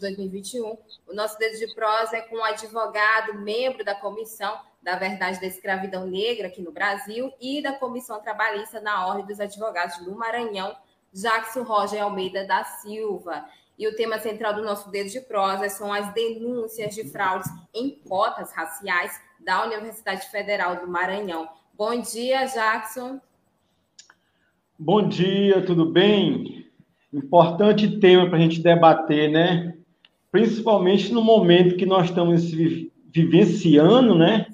De julho de 2021. O nosso dedo de prosa é com um advogado, membro da Comissão da Verdade da Escravidão Negra aqui no Brasil e da Comissão Trabalhista na Ordem dos Advogados do Maranhão, Jackson Roger Almeida da Silva. E o tema central do nosso dedo de prosa são as denúncias de fraudes em cotas raciais da Universidade Federal do Maranhão. Bom dia, Jackson. Bom dia, tudo bem? Importante tema para a gente debater, né? Principalmente no momento que nós estamos vivenciando, né?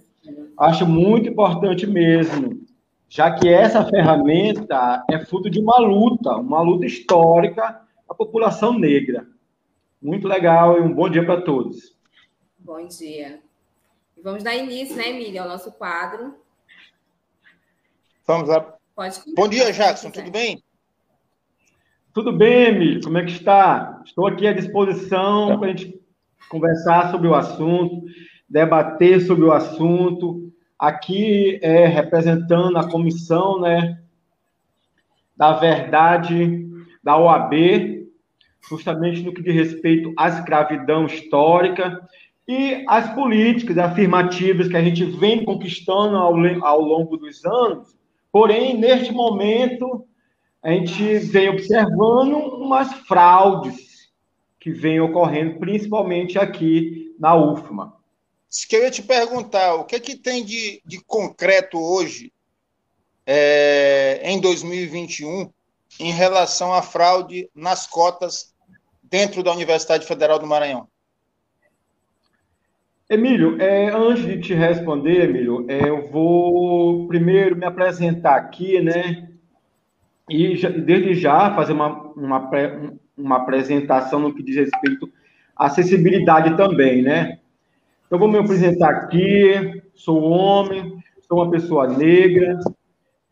Acho muito importante mesmo, já que essa ferramenta é fruto de uma luta, uma luta histórica da população negra. Muito legal e um bom dia para todos. Bom dia. Vamos dar início, né, Emília, ao nosso quadro. Vamos lá. Pode Bom dia, Jackson, tudo bem? Tudo bem, Emílio? Como é que está? Estou aqui à disposição para a gente conversar sobre o assunto, debater sobre o assunto. Aqui é representando a comissão, né, da verdade da OAB, justamente no que diz respeito à escravidão histórica e as políticas afirmativas que a gente vem conquistando ao, ao longo dos anos. Porém, neste momento, a gente vem observando umas fraudes que vêm ocorrendo, principalmente aqui na UFMA. Isso que eu ia te perguntar, o que, é que tem de, de concreto hoje, é, em 2021, em relação à fraude nas cotas dentro da Universidade Federal do Maranhão? Emílio, é, antes de te responder, Emílio, é, eu vou primeiro me apresentar aqui, né? E desde já fazer uma, uma, uma apresentação no que diz respeito à acessibilidade também, né? Então, vou me apresentar aqui, sou homem, sou uma pessoa negra,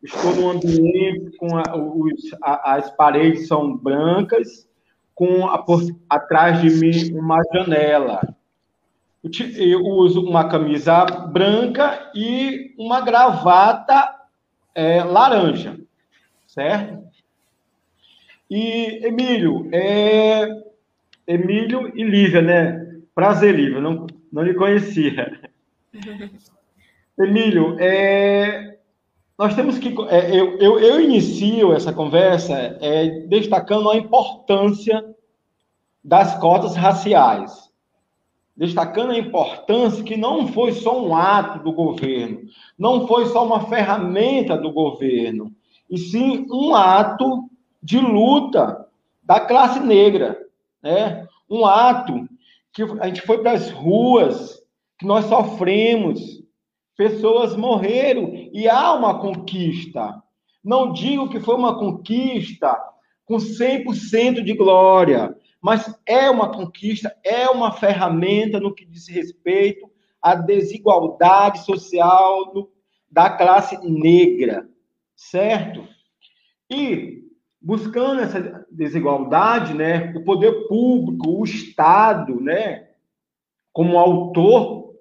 estou num ambiente com a, os, a, as paredes são brancas, com a, por, atrás de mim uma janela. Eu uso uma camisa branca e uma gravata é, laranja certo? E Emílio, é... Emílio e Lívia, né? Prazer, Lívia, não, não lhe conhecia. Emílio, é... nós temos que. É, eu, eu, eu, inicio essa conversa é, destacando a importância das cotas raciais. Destacando a importância que não foi só um ato do governo, não foi só uma ferramenta do governo, e sim um ato de luta da classe negra, né? Um ato que a gente foi para as ruas, que nós sofremos, pessoas morreram e há uma conquista. Não digo que foi uma conquista com 100% de glória, mas é uma conquista, é uma ferramenta no que diz respeito à desigualdade social da classe negra certo? E buscando essa desigualdade, né, o poder público, o Estado, né, como autor,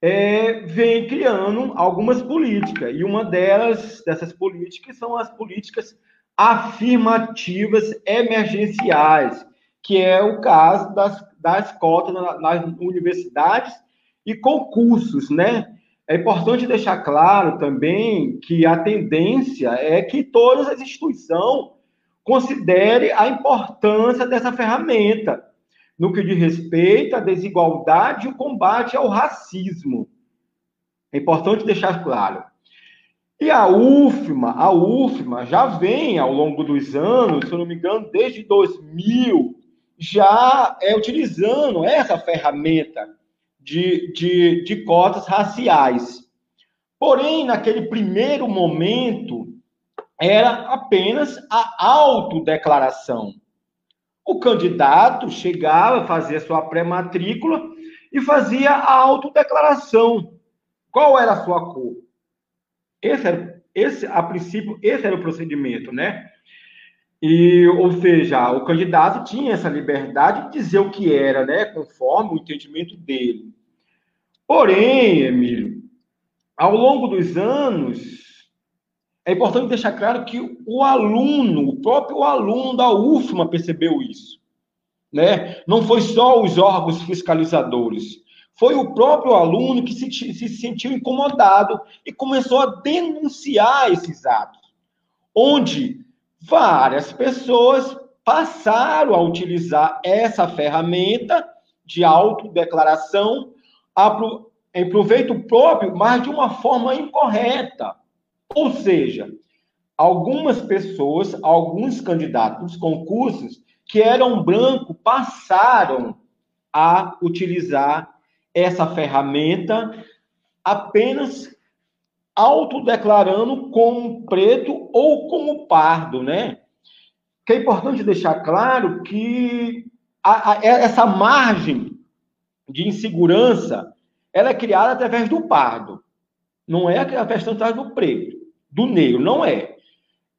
é, vem criando algumas políticas. E uma delas, dessas políticas, são as políticas afirmativas emergenciais, que é o caso das, das cotas nas universidades e concursos, né? É importante deixar claro também que a tendência é que todas as instituições considerem a importância dessa ferramenta no que diz respeito à desigualdade e o combate ao racismo. É importante deixar claro. E a UFMA, a UFMA já vem ao longo dos anos, se eu não me engano, desde 2000, já é utilizando essa ferramenta de, de, de cotas raciais. Porém, naquele primeiro momento, era apenas a autodeclaração. O candidato chegava, fazia sua pré-matrícula e fazia a autodeclaração. Qual era a sua cor? Esse era, esse, a princípio, esse era o procedimento, né? E, ou seja, o candidato tinha essa liberdade de dizer o que era, né? Conforme o entendimento dele. Porém, Emílio, ao longo dos anos, é importante deixar claro que o aluno, o próprio aluno da UFMA percebeu isso. Né? Não foi só os órgãos fiscalizadores, foi o próprio aluno que se, se sentiu incomodado e começou a denunciar esses atos, onde várias pessoas passaram a utilizar essa ferramenta de autodeclaração em proveito próprio, mas de uma forma incorreta. Ou seja, algumas pessoas, alguns candidatos, concursos que eram branco passaram a utilizar essa ferramenta apenas autodeclarando como preto ou como pardo, né? Que é importante deixar claro que a, a, essa margem de insegurança ela é criada através do pardo, não é através do preto do negro, não é.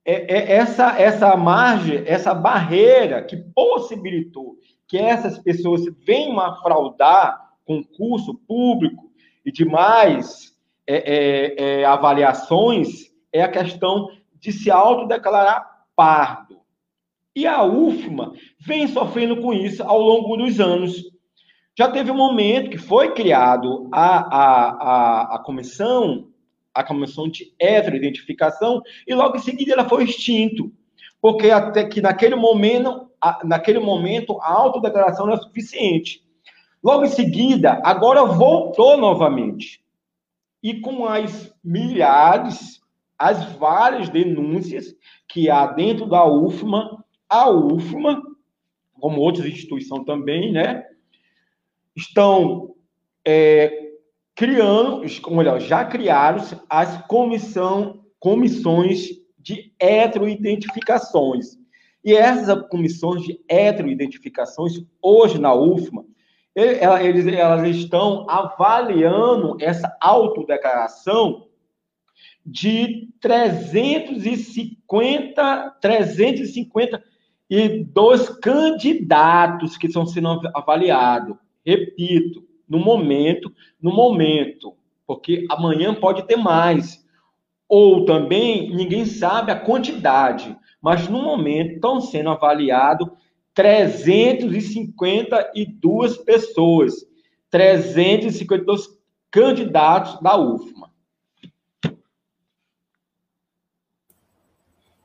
É, é essa, essa margem, essa barreira que possibilitou que essas pessoas venham a fraudar concurso público e demais é, é, é, avaliações é a questão de se autodeclarar pardo. E a UFMA vem sofrendo com isso ao longo dos anos. Já teve um momento que foi criado a, a, a, a comissão a comissão de heteroidentificação, e logo em seguida ela foi extinto, porque até que naquele momento, naquele momento a autodeclaração era suficiente. Logo em seguida, agora voltou novamente. E com as milhares, as várias denúncias que há dentro da UFMA, a UFMA, como outras instituições também, né, estão é, criando, ou melhor, já criaram as comissão, comissões de heteroidentificações. E essas comissões de heteroidentificações, hoje na UFMA, eles, elas estão avaliando essa autodeclaração de 350, 352 candidatos que estão sendo avaliados. Repito, no momento, no momento, porque amanhã pode ter mais. Ou também ninguém sabe a quantidade, mas no momento estão sendo avaliados 352 pessoas, 352 candidatos da UFMA.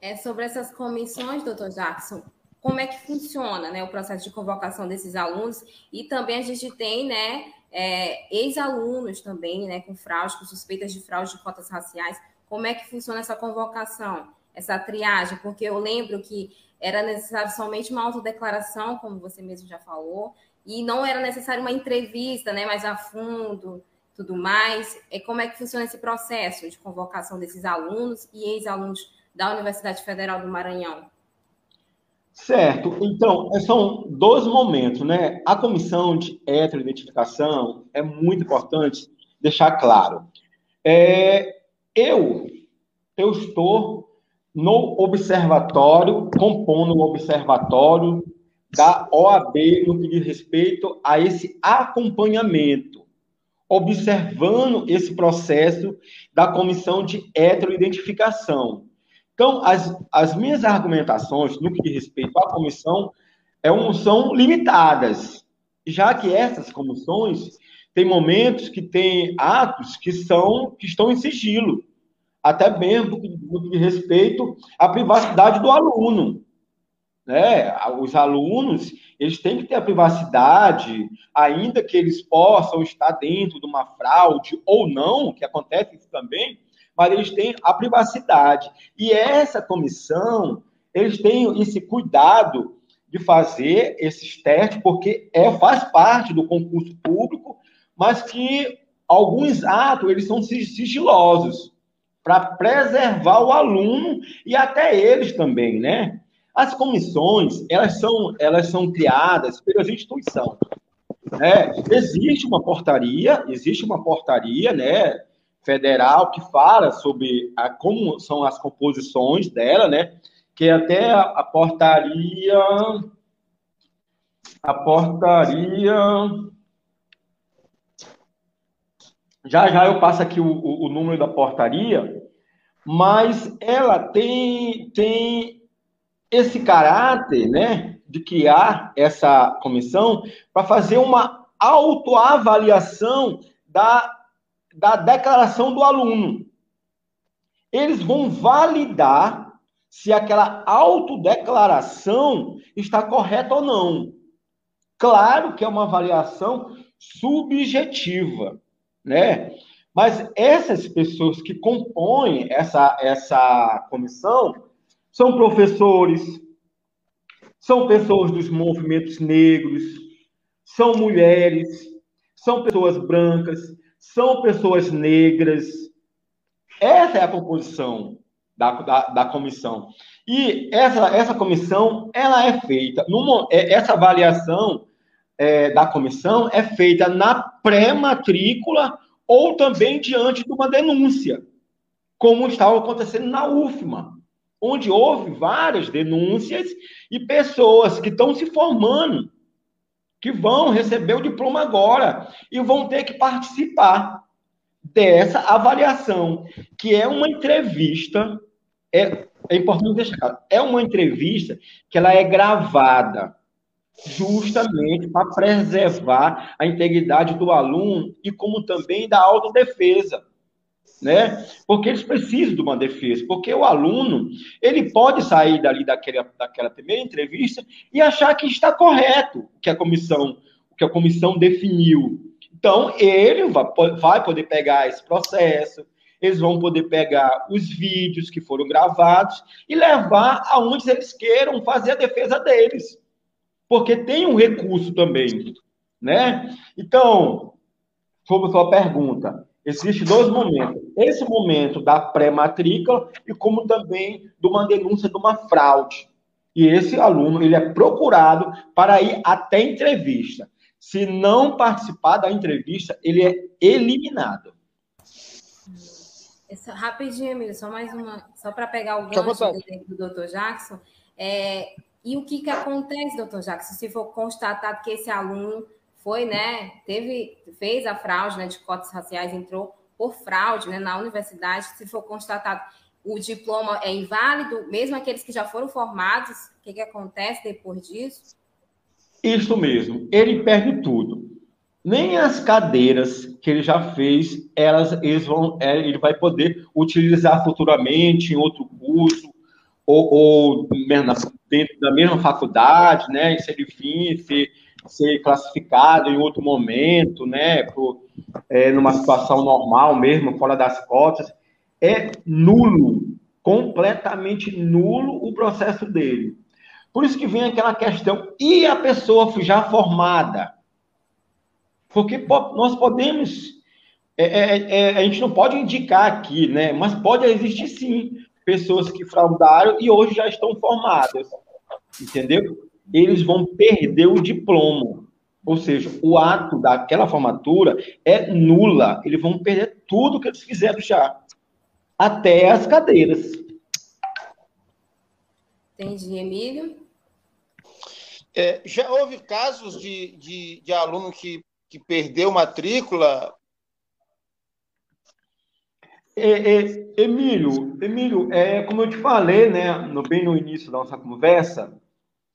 É sobre essas comissões, doutor Jackson, como é que funciona né, o processo de convocação desses alunos e também a gente tem né, é, ex-alunos também né, com fraude, com suspeitas de fraude de cotas raciais. Como é que funciona essa convocação, essa triagem? Porque eu lembro que era necessário somente uma autodeclaração, como você mesmo já falou, e não era necessário uma entrevista né, mais a fundo, tudo mais. É, como é que funciona esse processo de convocação desses alunos e ex-alunos da Universidade Federal do Maranhão? Certo. Então, são dois momentos, né? A comissão de heteroidentificação é muito importante deixar claro. É, eu, eu estou no observatório, compondo o observatório da OAB no que diz respeito a esse acompanhamento, observando esse processo da comissão de heteroidentificação. Então, as, as minhas argumentações no que diz respeito à comissão é um, são limitadas, já que essas comissões têm momentos que têm atos que são que estão em sigilo, até mesmo que diz respeito à privacidade do aluno. Né? Os alunos eles têm que ter a privacidade, ainda que eles possam estar dentro de uma fraude ou não, que acontece isso também, mas eles têm a privacidade. E essa comissão, eles têm esse cuidado de fazer esses testes, porque é, faz parte do concurso público, mas que alguns atos, eles são sigilosos. Para preservar o aluno e até eles também, né? As comissões, elas são, elas são criadas pelas instituições. Né? Existe uma portaria, existe uma portaria, né, federal que fala sobre a, como são as composições dela, né? Que é até a, a portaria a portaria já já eu passo aqui o, o, o número da portaria, mas ela tem tem esse caráter, né, de criar essa comissão para fazer uma autoavaliação da da declaração do aluno. Eles vão validar se aquela autodeclaração está correta ou não. Claro que é uma avaliação subjetiva, né? Mas essas pessoas que compõem essa, essa comissão são professores, são pessoas dos movimentos negros, são mulheres, são pessoas brancas, são pessoas negras. Essa é a composição da, da, da comissão. E essa, essa comissão, ela é feita, numa, é, essa avaliação é, da comissão é feita na pré-matrícula ou também diante de uma denúncia, como estava acontecendo na UFMA, onde houve várias denúncias e pessoas que estão se formando que vão receber o diploma agora e vão ter que participar dessa avaliação, que é uma entrevista, é, é importante deixar claro, é uma entrevista que ela é gravada justamente para preservar a integridade do aluno e como também da autodefesa né? Porque eles precisam de uma defesa, porque o aluno, ele pode sair dali daquela, daquela primeira entrevista e achar que está correto o que a comissão, que a comissão definiu. Então, ele vai, vai poder pegar esse processo, eles vão poder pegar os vídeos que foram gravados e levar aonde eles queiram fazer a defesa deles. Porque tem um recurso também, né? Então, sobre a sua pergunta, Existem dois momentos. Esse momento da pré-matrícula e como também de uma denúncia de uma fraude. E esse aluno, ele é procurado para ir até entrevista. Se não participar da entrevista, ele é eliminado. Essa, rapidinho, Emílio, só mais uma, só para pegar o gancho do, do Dr. Jackson. É, e o que, que acontece, doutor Jackson, se for constatado que esse aluno foi, né, teve, fez a fraude né, de cotas raciais, entrou por fraude né, na universidade, se for constatado o diploma é inválido, mesmo aqueles que já foram formados, o que, que acontece depois disso? Isso mesmo, ele perde tudo. Nem as cadeiras que ele já fez, elas, eles vão, é, ele vai poder utilizar futuramente em outro curso, ou, ou dentro da mesma faculdade, né? Se ele vir, se ser classificado em outro momento, né, por, é, numa situação normal mesmo, fora das cotas, é nulo, completamente nulo o processo dele. Por isso que vem aquela questão, e a pessoa já formada? Porque nós podemos, é, é, é, a gente não pode indicar aqui, né, mas pode existir sim pessoas que fraudaram e hoje já estão formadas, entendeu? eles vão perder o diploma. Ou seja, o ato daquela formatura é nula. Eles vão perder tudo que eles fizeram já. Até as cadeiras. Entendi, Emílio. É, já houve casos de, de, de aluno que, que perdeu matrícula? É, é, Emílio, Emílio, é, como eu te falei, né, no, bem no início da nossa conversa,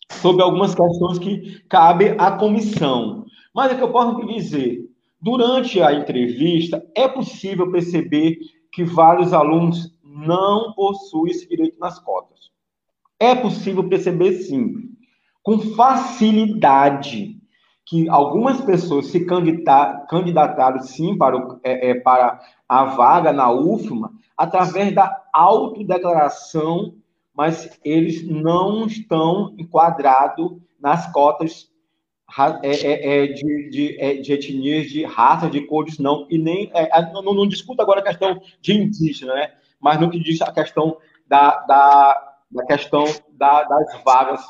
sobre algumas questões que cabe à comissão. Mas é que eu posso dizer, durante a entrevista, é possível perceber que vários alunos não possuem esse direito nas cotas. É possível perceber, sim, com facilidade, que algumas pessoas se candidataram, sim, para, o, é, é, para a vaga na UFMA, através da autodeclaração mas eles não estão enquadrados nas cotas é, é, é, de, de, de, etnias, de raças, de cores, não. E nem. Não, não, discuto agora a questão de indígena, né? mas no que diz a questão da, da, da questão da, das vagas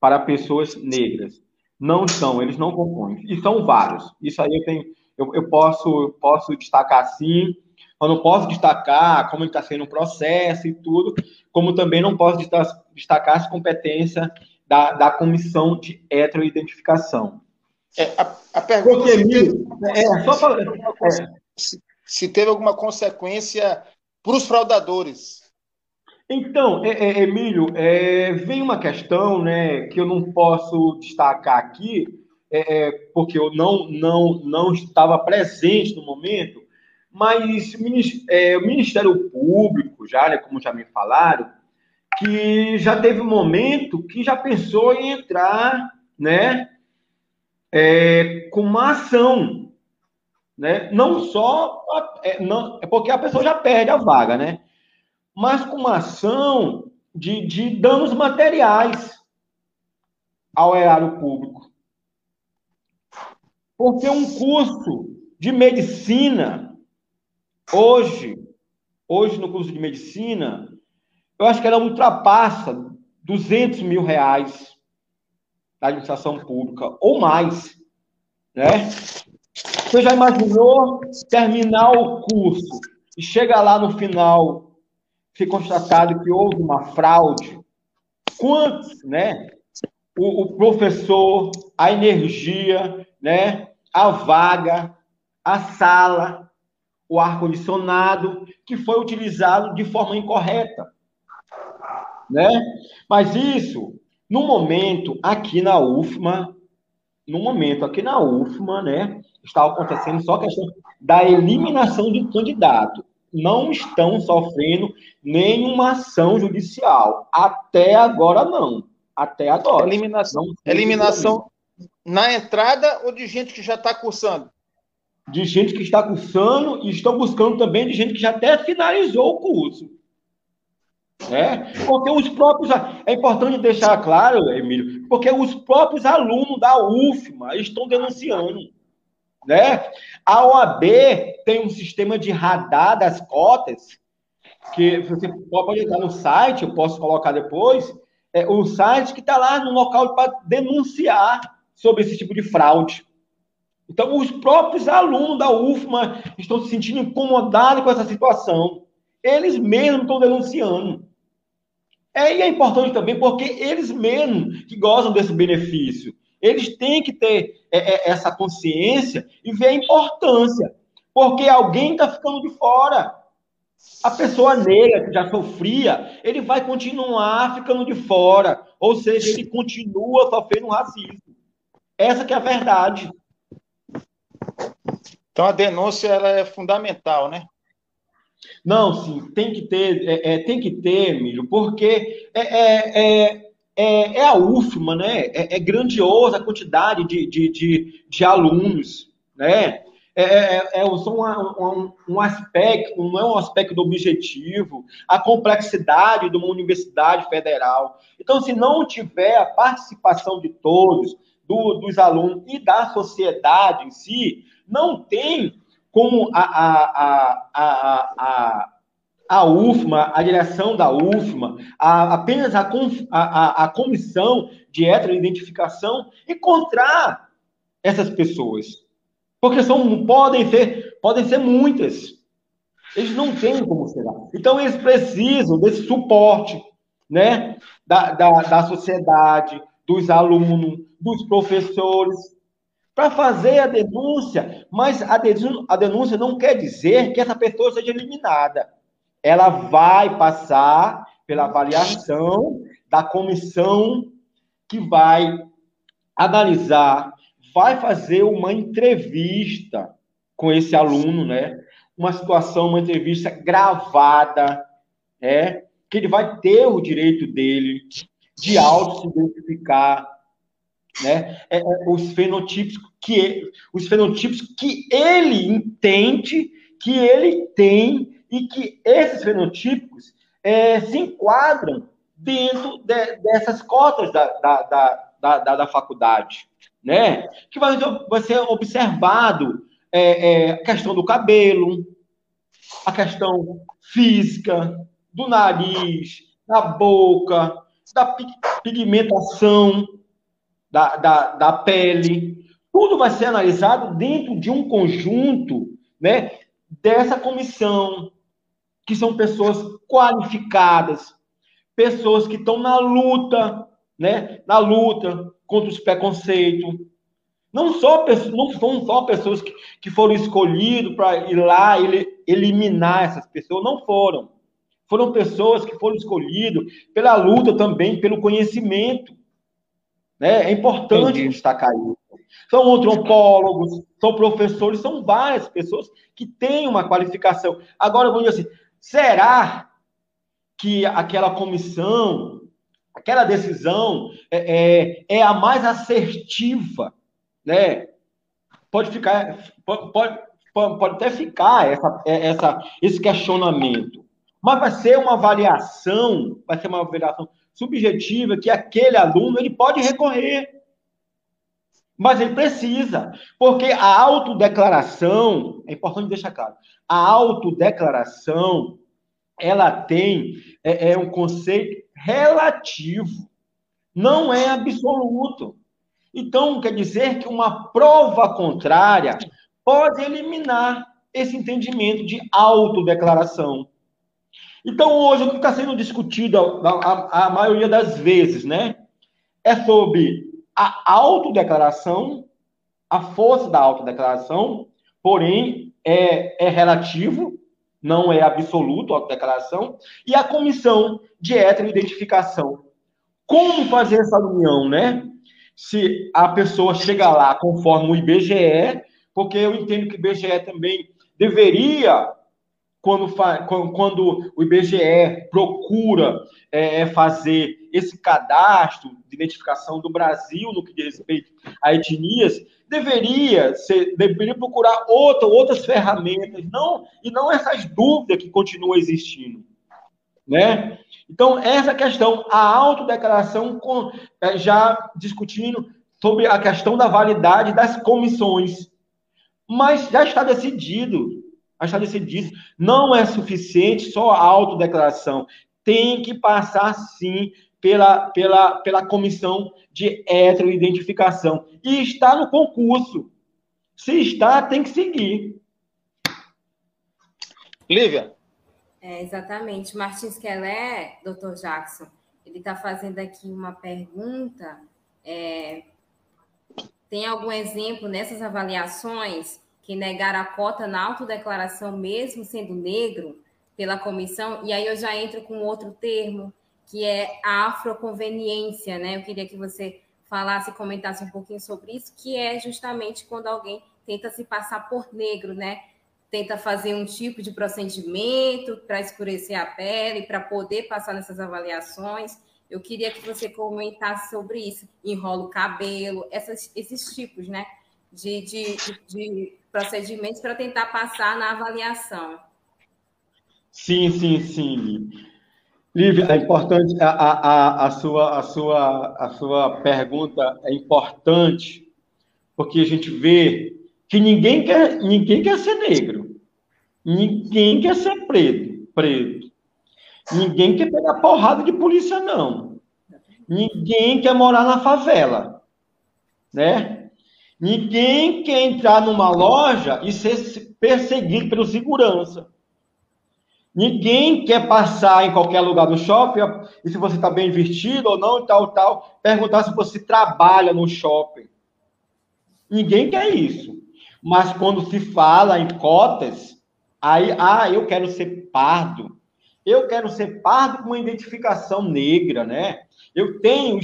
para pessoas negras. Não são, eles não compõem. E são vários. Isso aí eu tenho, eu, eu posso, posso destacar sim. Eu não posso destacar como está sendo o processo e tudo, como também não posso destacar as competências da, da comissão de heteroidentificação. É, a, a pergunta Porque, se, teve, é, só pra, é, se, se teve alguma consequência para os fraudadores. Então, é, é, Emílio, é, vem uma questão né, que eu não posso destacar aqui, é, é, porque eu não, não, não estava presente no momento, mas o Ministério Público, já, né, como já me falaram, que já teve um momento que já pensou em entrar né, é, com uma ação. Né? Não só. É, não, é porque a pessoa já perde a vaga, né? Mas com uma ação de, de danos materiais ao erário público. Porque um curso de medicina, hoje, hoje no curso de medicina, eu acho que ela ultrapassa 200 mil reais da administração pública, ou mais, né? Você já imaginou terminar o curso e chega lá no final, ser constatado que houve uma fraude? Quantos, né? O, o professor, a energia, né? A vaga, a sala, o ar-condicionado, que foi utilizado de forma incorreta né? Mas isso, no momento aqui na UFMA, no momento aqui na UFMA, né, está acontecendo só a questão da eliminação de candidato. Não estão sofrendo nenhuma ação judicial. Até agora, não. Até agora. Eliminação, eliminação na entrada ou de gente que já está cursando? De gente que está cursando e estão buscando também de gente que já até finalizou o curso. Né? Porque os próprios. É importante deixar claro, Emílio, porque os próprios alunos da UFMA estão denunciando. Né? A OAB tem um sistema de radar das cotas, que você pode entrar no site, eu posso colocar depois, é, o site que está lá no local para denunciar sobre esse tipo de fraude. Então, os próprios alunos da UFMA estão se sentindo incomodados com essa situação. Eles mesmos estão denunciando. É, e é importante também porque eles mesmos que gozam desse benefício, eles têm que ter é, é, essa consciência e ver a importância, porque alguém está ficando de fora. A pessoa negra que já sofria, ele vai continuar ficando de fora, ou seja, ele continua sofrendo racismo. Essa que é a verdade. Então a denúncia ela é fundamental, né? Não, sim, tem que ter, é, é, tem que ter, Emílio, porque é, é, é, é, é a UFMA, né? É, grandiosa a quantidade de, de, de, de alunos, né? É, é, é só um, um, aspecto, não é um aspecto objetivo, a complexidade de uma universidade federal. Então, se não tiver a participação de todos, do, dos alunos e da sociedade em si, não tem como a, a, a, a, a UFMA, a direção da UFMA, a, apenas a, a, a comissão de heteroidentificação encontrar essas pessoas. Porque são, podem, ser, podem ser muitas. Eles não têm como ser. Então, eles precisam desse suporte né, da, da, da sociedade, dos alunos, dos professores, para fazer a denúncia, mas a denúncia, a denúncia não quer dizer que essa pessoa seja eliminada. Ela vai passar pela avaliação da comissão que vai analisar, vai fazer uma entrevista com esse aluno, né? Uma situação, uma entrevista gravada, né? Que ele vai ter o direito dele de auto se identificar, né? É, é, os fenotipos que os fenotipos que ele entende que ele tem e que esses fenotipos é, se enquadram dentro de, dessas cotas da, da, da, da, da faculdade, né? Que vai, vai ser observado é, é, a questão do cabelo, a questão física, do nariz, da boca, da pigmentação da, da, da pele. Tudo vai ser analisado dentro de um conjunto né, dessa comissão, que são pessoas qualificadas, pessoas que estão na luta, né, na luta contra os preconceitos. Não só não são só pessoas que, que foram escolhidas para ir lá e eliminar essas pessoas, não foram. Foram pessoas que foram escolhidas pela luta também, pelo conhecimento. Né? É importante Entendi. destacar isso. São antropólogos, são professores, são várias pessoas que têm uma qualificação. Agora, vamos dizer assim, será que aquela comissão, aquela decisão é, é, é a mais assertiva, né? Pode ficar, pode, pode, pode até ficar essa, essa, esse questionamento. Mas vai ser uma avaliação, vai ser uma avaliação subjetiva que aquele aluno ele pode recorrer. Mas ele precisa, porque a autodeclaração, é importante deixar claro, a autodeclaração, ela tem é, é um conceito relativo, não é absoluto. Então, quer dizer que uma prova contrária pode eliminar esse entendimento de autodeclaração. Então, hoje, o que está sendo discutido a, a, a, maioria das vezes, né? É sobre a autodeclaração, a força da autodeclaração, porém, é, é relativo, não é absoluto a autodeclaração, e a comissão de heteroidentificação. Como fazer essa união, né? Se a pessoa chega lá conforme o IBGE, porque eu entendo que o IBGE também deveria quando, quando o IBGE procura é, é, fazer esse cadastro de identificação do Brasil no que diz respeito a etnias, deveria ser, deveria procurar outra, outras ferramentas, não e não essas dúvidas que continuam existindo, né? Então essa questão, a autodeclaração, com, é, já discutindo sobre a questão da validade das comissões, mas já está decidido decidido. Não é suficiente só a autodeclaração. Tem que passar, sim, pela, pela, pela comissão de heteroidentificação. E está no concurso. Se está, tem que seguir. Lívia. É, exatamente. Martins Kelé, doutor Jackson, ele está fazendo aqui uma pergunta. É, tem algum exemplo nessas avaliações que negaram a cota na autodeclaração, mesmo sendo negro, pela comissão, e aí eu já entro com outro termo, que é a afroconveniência, né? Eu queria que você falasse, comentasse um pouquinho sobre isso, que é justamente quando alguém tenta se passar por negro, né? Tenta fazer um tipo de procedimento para escurecer a pele, para poder passar nessas avaliações. Eu queria que você comentasse sobre isso. Enrola o cabelo, essas, esses tipos, né? De, de, de procedimentos para tentar passar na avaliação. Sim, sim, sim. Lívia, é importante, a, a, a, sua, a, sua, a sua pergunta é importante, porque a gente vê que ninguém quer, ninguém quer ser negro, ninguém quer ser preto, preto. Ninguém quer pegar porrada de polícia, não. Ninguém quer morar na favela, né? Ninguém quer entrar numa loja e ser perseguido pelo segurança. Ninguém quer passar em qualquer lugar do shopping e se você está bem vestido ou não tal, tal, perguntar se você trabalha no shopping. Ninguém quer isso. Mas quando se fala em cotas, aí, ah, eu quero ser pardo. Eu quero ser pardo com uma identificação negra, né? Eu tenho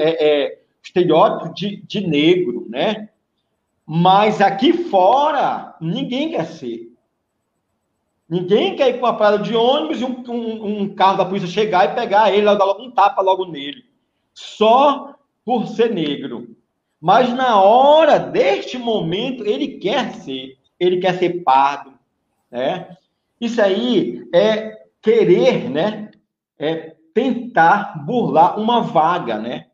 é, é, estereótipo de, de negro, né? Mas aqui fora, ninguém quer ser. Ninguém quer ir com uma parada de ônibus e um, um, um, carro da polícia chegar e pegar ele, dar logo um tapa logo nele. Só por ser negro. Mas na hora deste momento, ele quer ser. Ele quer ser pardo. Né? Isso aí é querer, né? É tentar burlar uma vaga, né?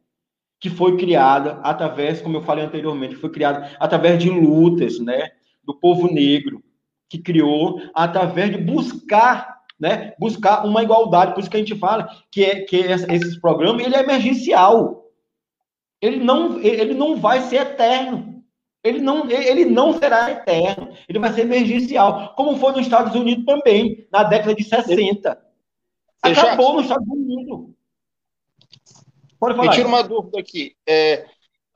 Que foi criada através, como eu falei anteriormente, foi criada através de lutas, né, do povo negro. que criou através de buscar, né, buscar uma igualdade, por isso que a gente fala que é que é esses programas ele é emergencial. Ele não ele não vai ser eterno. Ele não, ele não será eterno, ele vai ser emergencial, como foi nos Estados Unidos também, na década de 60. Acabou nos Estados Unidos. Pode falar. Me tira uma dúvida aqui. É,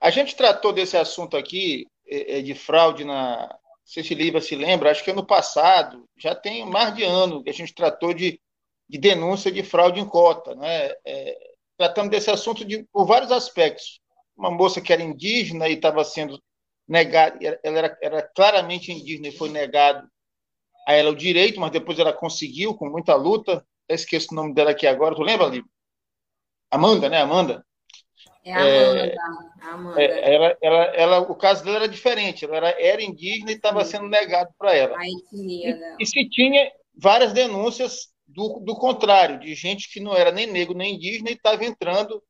a gente tratou desse assunto aqui, é, é de fraude na. Se Liba se lembra, acho que ano passado, já tem mais de ano que a gente tratou de, de denúncia de fraude em cota. Né? É, tratando desse assunto de, por vários aspectos. Uma moça que era indígena e estava sendo negado, ela era, era claramente indígena e foi negado a ela o direito, mas depois ela conseguiu, com muita luta. Eu esqueço o nome dela aqui agora, tu lembra, Lívia? Amanda, né? Amanda. É a Amanda. É, a Amanda. É, ela, ela, ela, o caso dela era diferente. Ela era, era indígena e estava sendo negado para ela. A etnia dela. E, e se tinha várias denúncias do, do contrário, de gente que não era nem negro nem indígena e estava entrando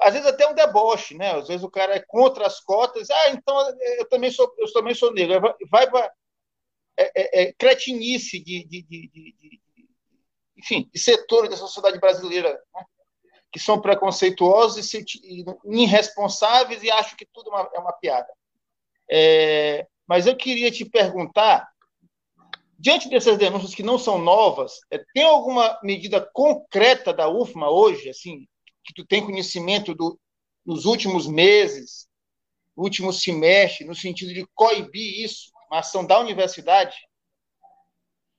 às vezes até um deboche, né? Às vezes o cara é contra as cotas, ah, então eu também sou, eu também sou negro. Vai para é, é, é, cretinice de, de, de, de, enfim, de setores da sociedade brasileira, né? Que são preconceituosos e, e irresponsáveis e acham que tudo é uma, é uma piada. É, mas eu queria te perguntar, diante dessas denúncias que não são novas, é, tem alguma medida concreta da UFMA hoje, assim, que tu tem conhecimento do, nos últimos meses, último semestre, no sentido de coibir isso, uma ação da universidade,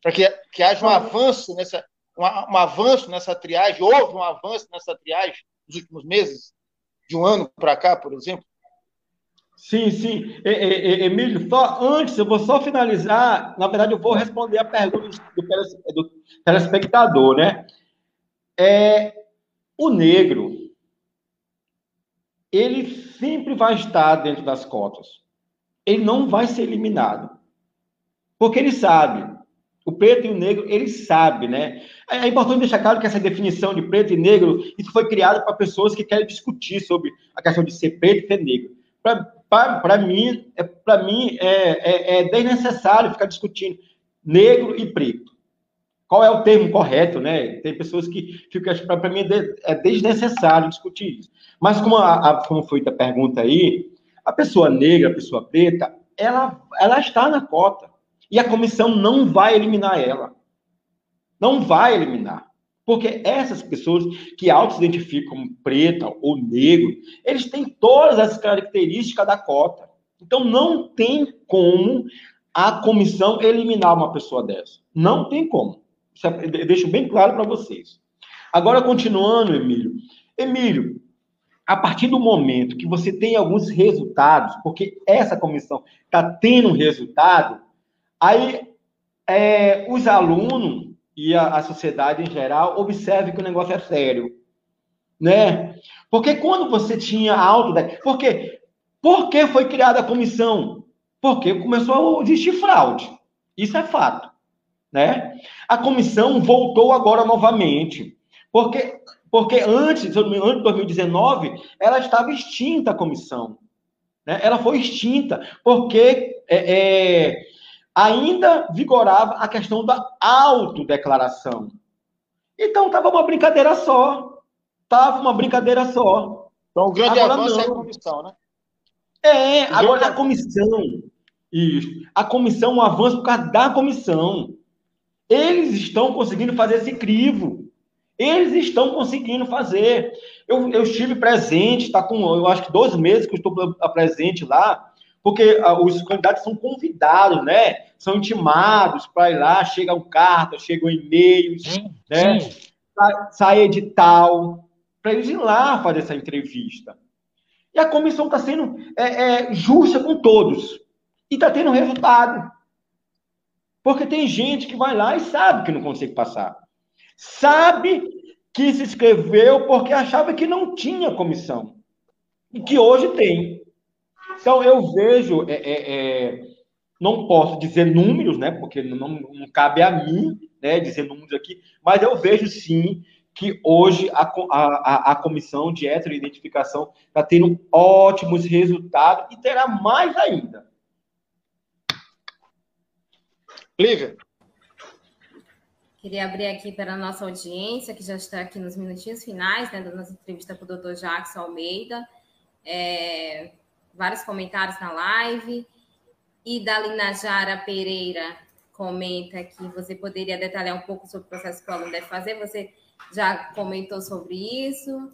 para que, que haja um avanço nessa um, avanço nessa triagem, houve um avanço nessa triagem nos últimos meses, de um ano para cá, por exemplo? Sim, sim. Emílio, só antes, eu vou só finalizar. Na verdade, eu vou responder a pergunta do, do telespectador, né? É, o negro, ele sempre vai estar dentro das cotas. Ele não vai ser eliminado. Porque ele sabe. O preto e o negro, ele sabe, né? É importante deixar claro que essa definição de preto e negro, isso foi criado para pessoas que querem discutir sobre a questão de ser preto e ser negro. Para mim, é, para mim é, é, é desnecessário ficar discutindo negro e preto qual é o termo correto, né? Tem pessoas que ficam, para mim, é desnecessário discutir isso. Mas como, a, a, como foi a pergunta aí, a pessoa negra, a pessoa preta, ela, ela está na cota. E a comissão não vai eliminar ela. Não vai eliminar. Porque essas pessoas que auto-identificam como preta ou negro, eles têm todas as características da cota. Então, não tem como a comissão eliminar uma pessoa dessa. Não tem como. Eu deixo bem claro para vocês. Agora, continuando, Emílio. Emílio, a partir do momento que você tem alguns resultados, porque essa comissão está tendo um resultado, aí é, os alunos e a, a, sociedade em geral observem que o negócio é sério. Né? Porque quando você tinha alto. Por quê? Por que foi criada a comissão? Porque começou a existir fraude. Isso é fato. Né? A comissão voltou agora novamente, porque, porque antes, antes de 2019, ela estava extinta a comissão. Né? Ela foi extinta, porque é, é, ainda vigorava a questão da autodeclaração. Então, estava uma brincadeira só. Estava uma brincadeira só. Então, o grande agora, avanço não. é a comissão, né? É, agora a comissão. Isso. A comissão, um avanço por causa da comissão. Eles estão conseguindo fazer esse crivo. Eles estão conseguindo fazer. Eu, eu estive presente, está com, eu acho que dois meses que eu estou presente lá, porque ah, os candidatos são convidados, né? São intimados para ir lá, chegam cartas, chegam e-mails, sim, né? Sim. Sai edital, para eles ir lá fazer essa entrevista. E a comissão está sendo é, é, justa com todos. E está tendo resultado. Porque tem gente que vai lá e sabe que não consegue passar. Sabe que se inscreveu porque achava que não tinha comissão. E que hoje tem. Então, eu vejo, é, é, é, não posso dizer números, né, porque não, não, cabe a mim né, dizer números aqui, mas eu vejo sim que hoje a, a, a comissão de heteroidentificação está tendo ótimos resultados e terá mais ainda. Lívia. Queria abrir aqui para a nossa audiência, que já está aqui nos minutinhos finais né, da nossa entrevista com o doutor Jackson Almeida. É, vários comentários na live. E Dalina Jara Pereira comenta que você poderia detalhar um pouco sobre o processo que o aluno deve fazer. Você já comentou sobre isso,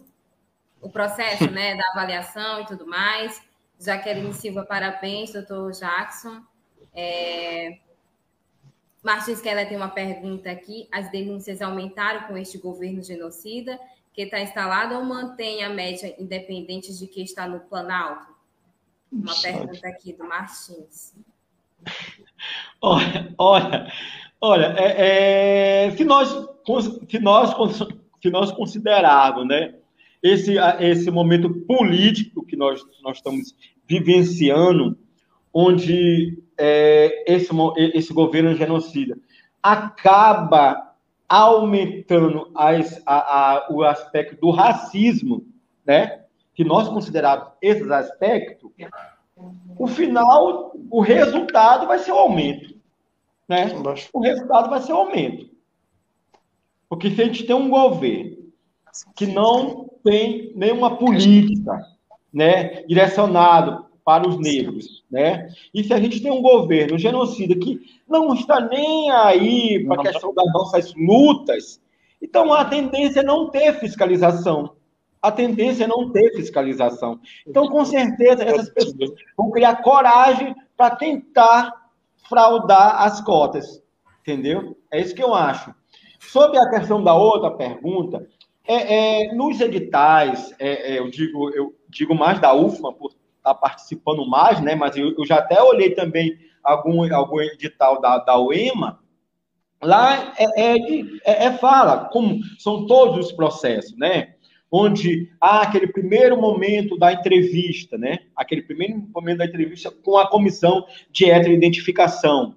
o processo né, da avaliação e tudo mais. Jaqueline Silva, parabéns, doutor Jackson. É... Martins Keller tem uma pergunta aqui. As denúncias aumentaram com este governo genocida, que está instalado ou mantém a média independente de que está no Planalto? Uma pergunta aqui do Martins. Olha, olha, olha é, é, se, nós, se, nós, se nós considerarmos né, esse, esse momento político que nós, nós estamos vivenciando, onde é, esse, esse governo genocida acaba aumentando as, a, a, o aspecto do racismo, né? Que nós consideramos esses aspectos, o final, o resultado vai ser o aumento. Né? O resultado vai ser o aumento. Porque se a gente tem um governo que não tem nenhuma política né, direcionado para os negros, né? E se a gente tem um governo genocida que não está nem aí para a questão das nossas lutas, então a tendência é não ter fiscalização a tendência é não ter fiscalização. Então, com certeza, essas pessoas vão criar coragem para tentar fraudar as cotas. Entendeu? É isso que eu acho. Sobre a questão da outra pergunta, é, é nos editais, é, é eu, digo, eu digo mais da UFMA, por estar participando mais, né? mas eu, eu já até olhei também algum, algum edital da, da UEMA, lá é, é, é, é fala como são todos os processos, né? Onde há aquele primeiro momento da entrevista, né? Aquele primeiro momento da entrevista com a comissão de heteroidentificação.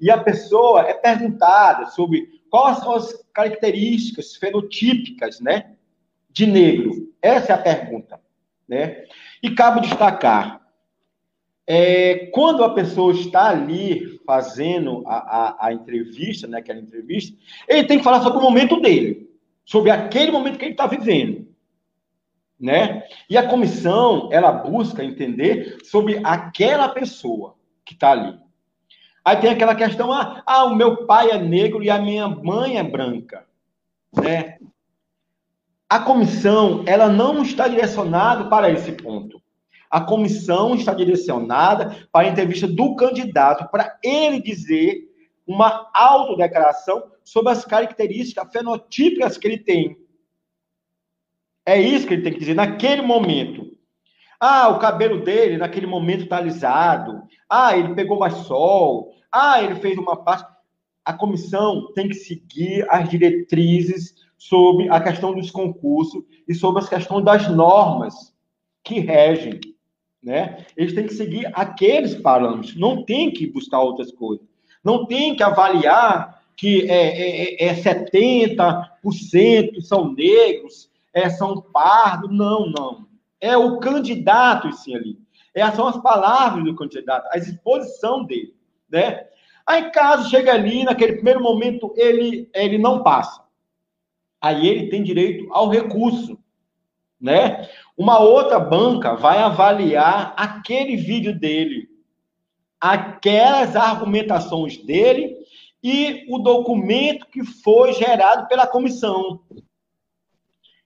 E a pessoa é perguntada sobre quais são as características fenotípicas, né, de negro. Essa é a pergunta, né? E cabe destacar, é, quando a pessoa está ali fazendo a, a, a entrevista, né, aquela entrevista, ele tem que falar sobre o momento dele, sobre aquele momento que ele está vivendo né? E a comissão, ela busca entender sobre aquela pessoa que está ali. Aí tem aquela questão, ah, ah, o meu pai é negro e a minha mãe é branca, né? A comissão, ela não está direcionada para esse ponto. A comissão está direcionada para a entrevista do candidato, para ele dizer uma autodeclaração sobre as características fenotípicas que ele tem. É isso que ele tem que dizer naquele momento. Ah, o cabelo dele naquele momento está alisado. Ah, ele pegou mais sol. Ah, ele fez uma parte. A comissão tem que seguir as diretrizes sobre a questão dos concursos e sobre as questões das normas que regem. Né? Eles têm que seguir aqueles parâmetros, não tem que buscar outras coisas. Não tem que avaliar que é, é, é 70% são negros, é São Pardo, não, não. É o candidato, sim, ali. É, são as palavras do candidato, a exposição dele, né? Aí, caso chegue ali, naquele primeiro momento, ele, ele não passa. Aí ele tem direito ao recurso, né? Uma outra banca vai avaliar aquele vídeo dele, aquelas argumentações dele e o documento que foi gerado pela comissão.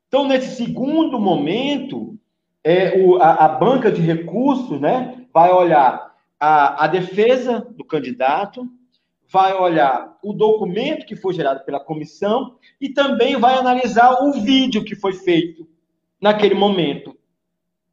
Então, nesse segundo momento, é, o, a, a, banca de recursos né, vai olhar a, a defesa do candidato, vai olhar o documento que foi gerado pela comissão e também vai analisar o vídeo que foi feito naquele momento,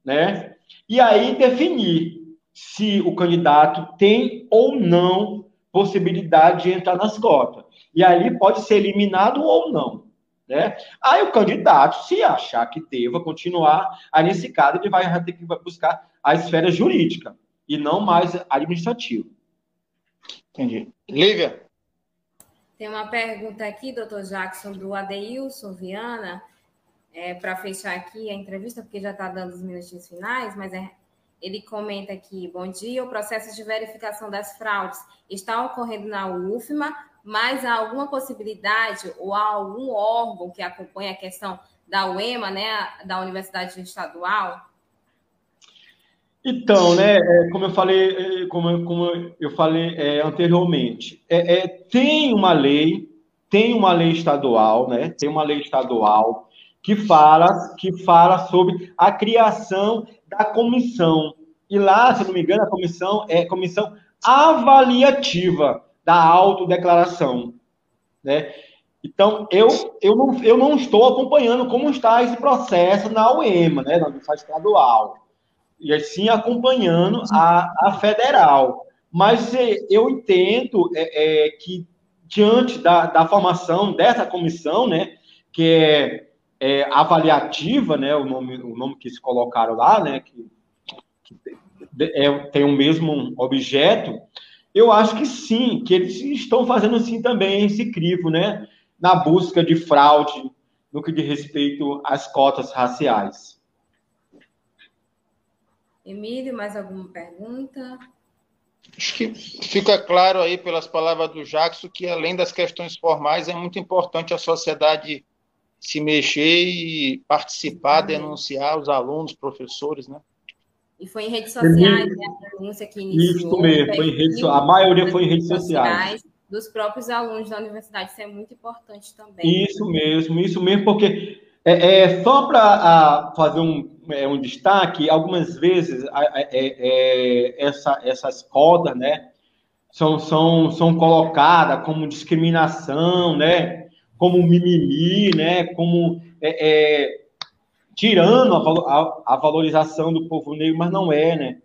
né? E aí definir se o candidato tem ou não possibilidade de entrar nas cotas. E ali pode ser eliminado ou não. Né? Aí o candidato, se achar que deva continuar, aí nesse caso ele vai ter que buscar a esfera jurídica e não mais administrativa. Entendi. Lívia? Tem uma pergunta aqui, doutor Jackson, do Adeilson Viana, é, para fechar aqui a entrevista, porque já está dando os minutinhos finais, mas é Ele comenta aqui: bom dia, o processo de verificação das fraudes está ocorrendo na UFMA, mas há alguma possibilidade ou há algum órgão que acompanha a questão da UEMA, né, da Universidade Estadual? Então, né, é, como eu falei, é, como, como eu falei é, anteriormente, é, é, tem uma lei, tem uma lei estadual, né, tem uma lei estadual que fala, que fala sobre a criação da comissão. E lá, se não me engano, a comissão é comissão avaliativa da autodeclaração, né? Então, eu, eu, não, eu não estou acompanhando como está esse processo na UEMA, né, na Universidade Estadual e assim acompanhando a, a federal. Mas é, eu entendo é, é, que, diante da, da formação dessa comissão, né, que é, é, avaliativa, né, o nome, o nome que se colocaram lá, né, que, que é, tem o mesmo objeto, eu acho que sim, que eles estão fazendo assim também esse crivo, né, na busca de fraude no que diz respeito às cotas raciais. Emílio, mais alguma pergunta? Acho que fica claro aí pelas palavras do Jackson que, além das questões formais, é muito importante a sociedade se mexer e participar, denunciar os alunos, professores, né? E foi em redes sociais, né? A denúncia que iniciou. Isso mesmo, foi em redes, a maioria foi em redes sociais. Dos próprios alunos da universidade, isso é muito importante também. Isso mesmo, isso mesmo, porque é, é só para fazer um, é, um destaque, algumas vezes é, é, essa, essas cotas, né, são, são, são colocadas como discriminação, né, como mimimi, né, como é, é, tirando a, a, a, valorização do povo negro, mas não é, né?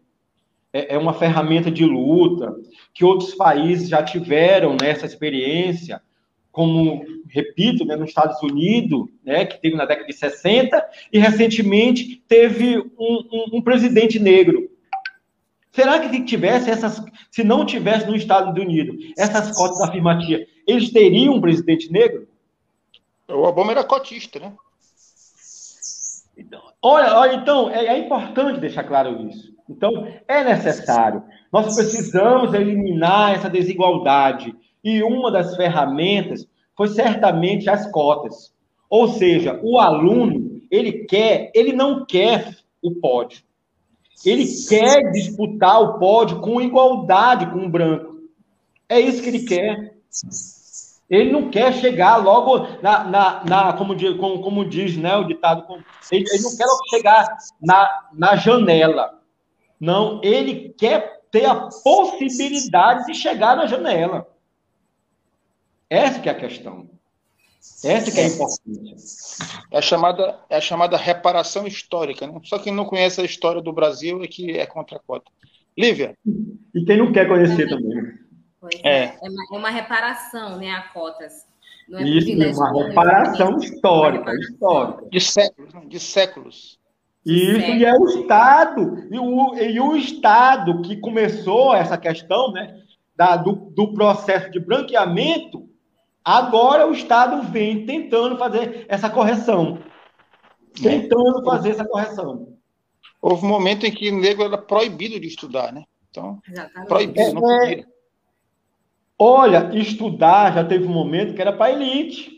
É, é uma ferramenta de luta que outros países já tiveram nessa experiência como, repito, né, nos Estados Unidos, né, que teve na década de 60, e recentemente teve um, um, um presidente negro. Será que se tivesse essas, se não tivesse nos Estados Unidos essas cotas afirmativas, eles teriam um presidente negro? O Obama era cotista, né? Então, olha, olha, então é, é importante deixar claro isso. Então é necessário. Nós precisamos eliminar essa desigualdade e uma das ferramentas foi certamente as cotas. Ou seja, o aluno, ele quer, ele não quer o pódio. Ele quer disputar o pódio com igualdade com o branco. É isso que ele quer. Ele não quer chegar logo na, na, na como, diz, como, como, diz né, o ditado, ele, ele não quer logo chegar na, na janela. Não, ele quer ter a possibilidade de chegar na janela. Essa que é a questão. Essa que é a importância. É a chamada, é a chamada reparação histórica. Né? Só quem não conhece a história do Brasil é que é contra a cota. Lívia. E quem não quer conhecer também. Né? Pois é. É. é uma, é uma reparação né, a cotas. Não é Isso, é uma reparação histórica, histórica. De séculos, né? de séculos. Isso, e é o Estado, e o, e o Estado que começou essa questão, né, da, do, do processo de branqueamento, Agora o Estado vem tentando fazer essa correção. Tentando fazer essa correção. Houve um momento em que o negro era proibido de estudar, né? Então, Exatamente. proibido, não podia. Olha, estudar já teve um momento que era para elite.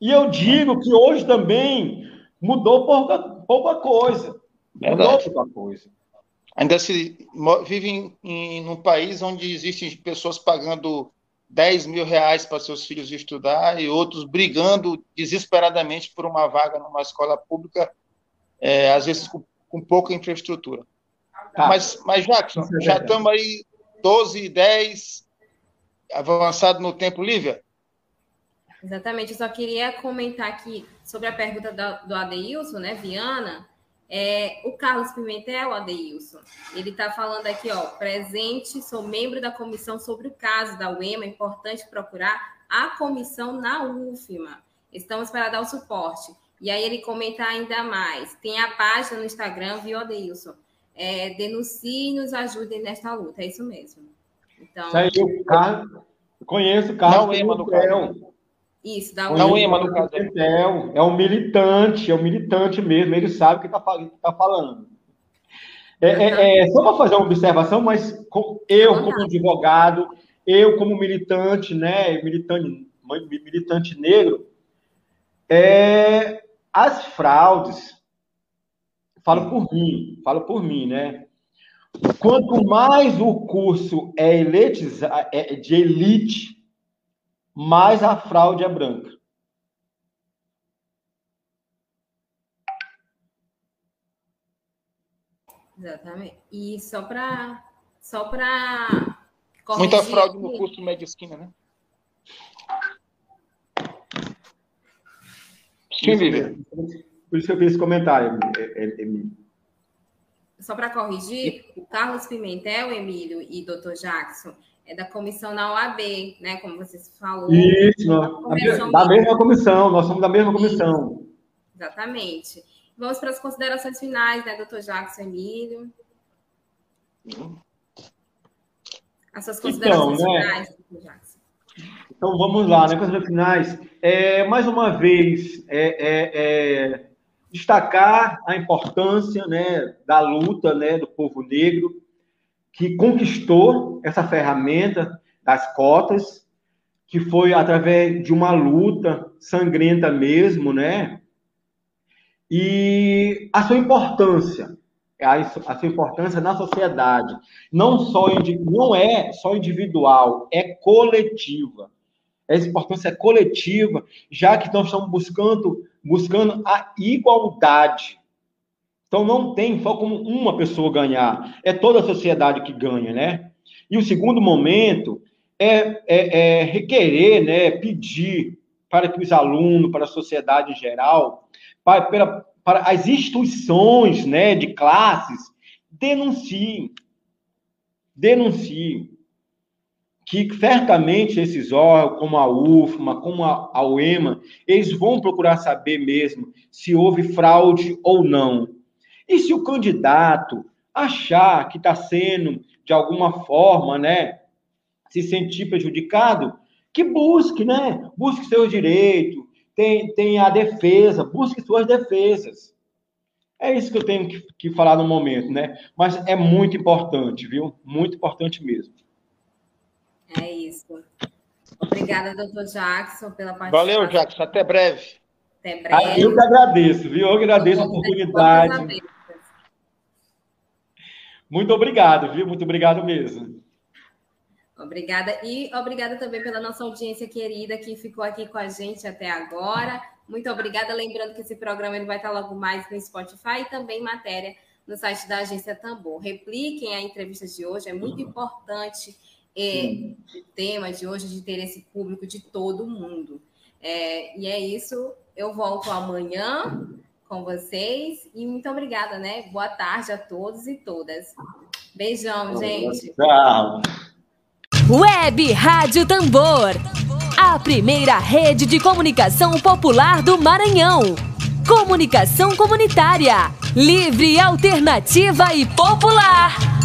E eu digo que hoje também mudou pouca, pouca coisa. Verdade. Mudou pouca coisa. Ainda se vive em, em um país onde existem pessoas pagando 10 mil reais para seus filhos estudar e outros brigando desesperadamente por uma vaga numa escola pública, é, às vezes com, com, pouca infraestrutura. Tá. Mas, mas, Jackson, é já estamos aí 12, 10, avançado no tempo, Lívia? Exatamente, eu só queria comentar aqui sobre a pergunta do, do Adeilson, né, Viana, é, o Carlos Pimentel, Adeilson, ele está falando aqui, ó, presente, sou membro da comissão sobre o caso da UEMA, é importante procurar a comissão na UFMA. Estamos para dar o suporte. E aí ele comenta ainda mais. Tem a página no Instagram, viu, Adeilson? É, denuncie e nos ajudem nesta luta. É isso mesmo. Então, isso aí, o Carlos, conheço o Carlos Pimentel. Isso, dá um Não é, no caso. É um militante, é um militante mesmo, ele sabe o que está tá falando. É, é, é só para fazer uma observação, mas eu, como advogado, eu, como militante, né, militante, militante negro, é, as fraudes, falo por mim, falo por mim, né? Quanto mais o curso é, elitiza, é de elite, mais a fraude é branca. Exatamente. E só para só para muita fraude no curso de medicina, né? Sim, Lívia. Por isso que eu fiz esse comentário, Emílio. Só para corrigir, o Carlos Pimentel, Emílio e Dr. Jackson é da comissão na OAB, né? Como vocês falaram. Isso, da mesma comissão, nós somos da mesma comissão. Exatamente. Vamos para as considerações finais, né, doutor Jackson Emílio? As suas então, considerações então, né? finais, doutor Jackson. Então vamos lá, né? Considerações finais. É, mais uma vez, é, é, é, destacar a importância né, da luta né, do povo negro, que conquistou essa ferramenta das cotas, que foi através de uma luta sangrenta mesmo, né? e a sua importância, a sua importância na sociedade, não só não é só individual, é coletiva. Essa importância é coletiva, já que nós estamos buscando buscando a igualdade. Então não tem só como uma pessoa ganhar, é toda a sociedade que ganha, né? E o segundo momento é, é, é requerer, né, pedir para que os alunos, para a sociedade em geral, para, para as instituições né, de classes denunciem. Denunciem. Que certamente esses órgãos, como a UFMA, como a, UEMA, eles vão procurar saber mesmo se houve fraude ou não. E se o candidato achar que está sendo, de alguma forma, né, se sentir prejudicado, que busque, né? Busque seus direitos, tem, tem a defesa, busque suas defesas. É isso que eu tenho que, que falar no momento, né? Mas é muito importante, viu? Muito importante mesmo. É isso. Obrigada, doutor Jackson, pela participação. Valeu, Jackson. Até breve. Até breve. Ah, eu que agradeço, viu? Eu agradeço a oportunidade. Muito obrigado, viu? Muito obrigado mesmo. Obrigada. E obrigada também pela nossa audiência querida que ficou aqui com a gente até agora. Muito obrigada. Lembrando que esse programa ele vai estar logo mais no Spotify e também matéria no site da Agência Tambor. Repliquem a entrevista de hoje, é muito importante é, o tema de hoje de ter esse público de todo mundo. É, e é isso. Eu volto amanhã com vocês e muito obrigada, né? Boa tarde a todos e todas. Beijão, gente. Tchau. Web Rádio Tambor. A primeira rede de comunicação popular do Maranhão. Comunicação comunitária. Livre, alternativa e popular.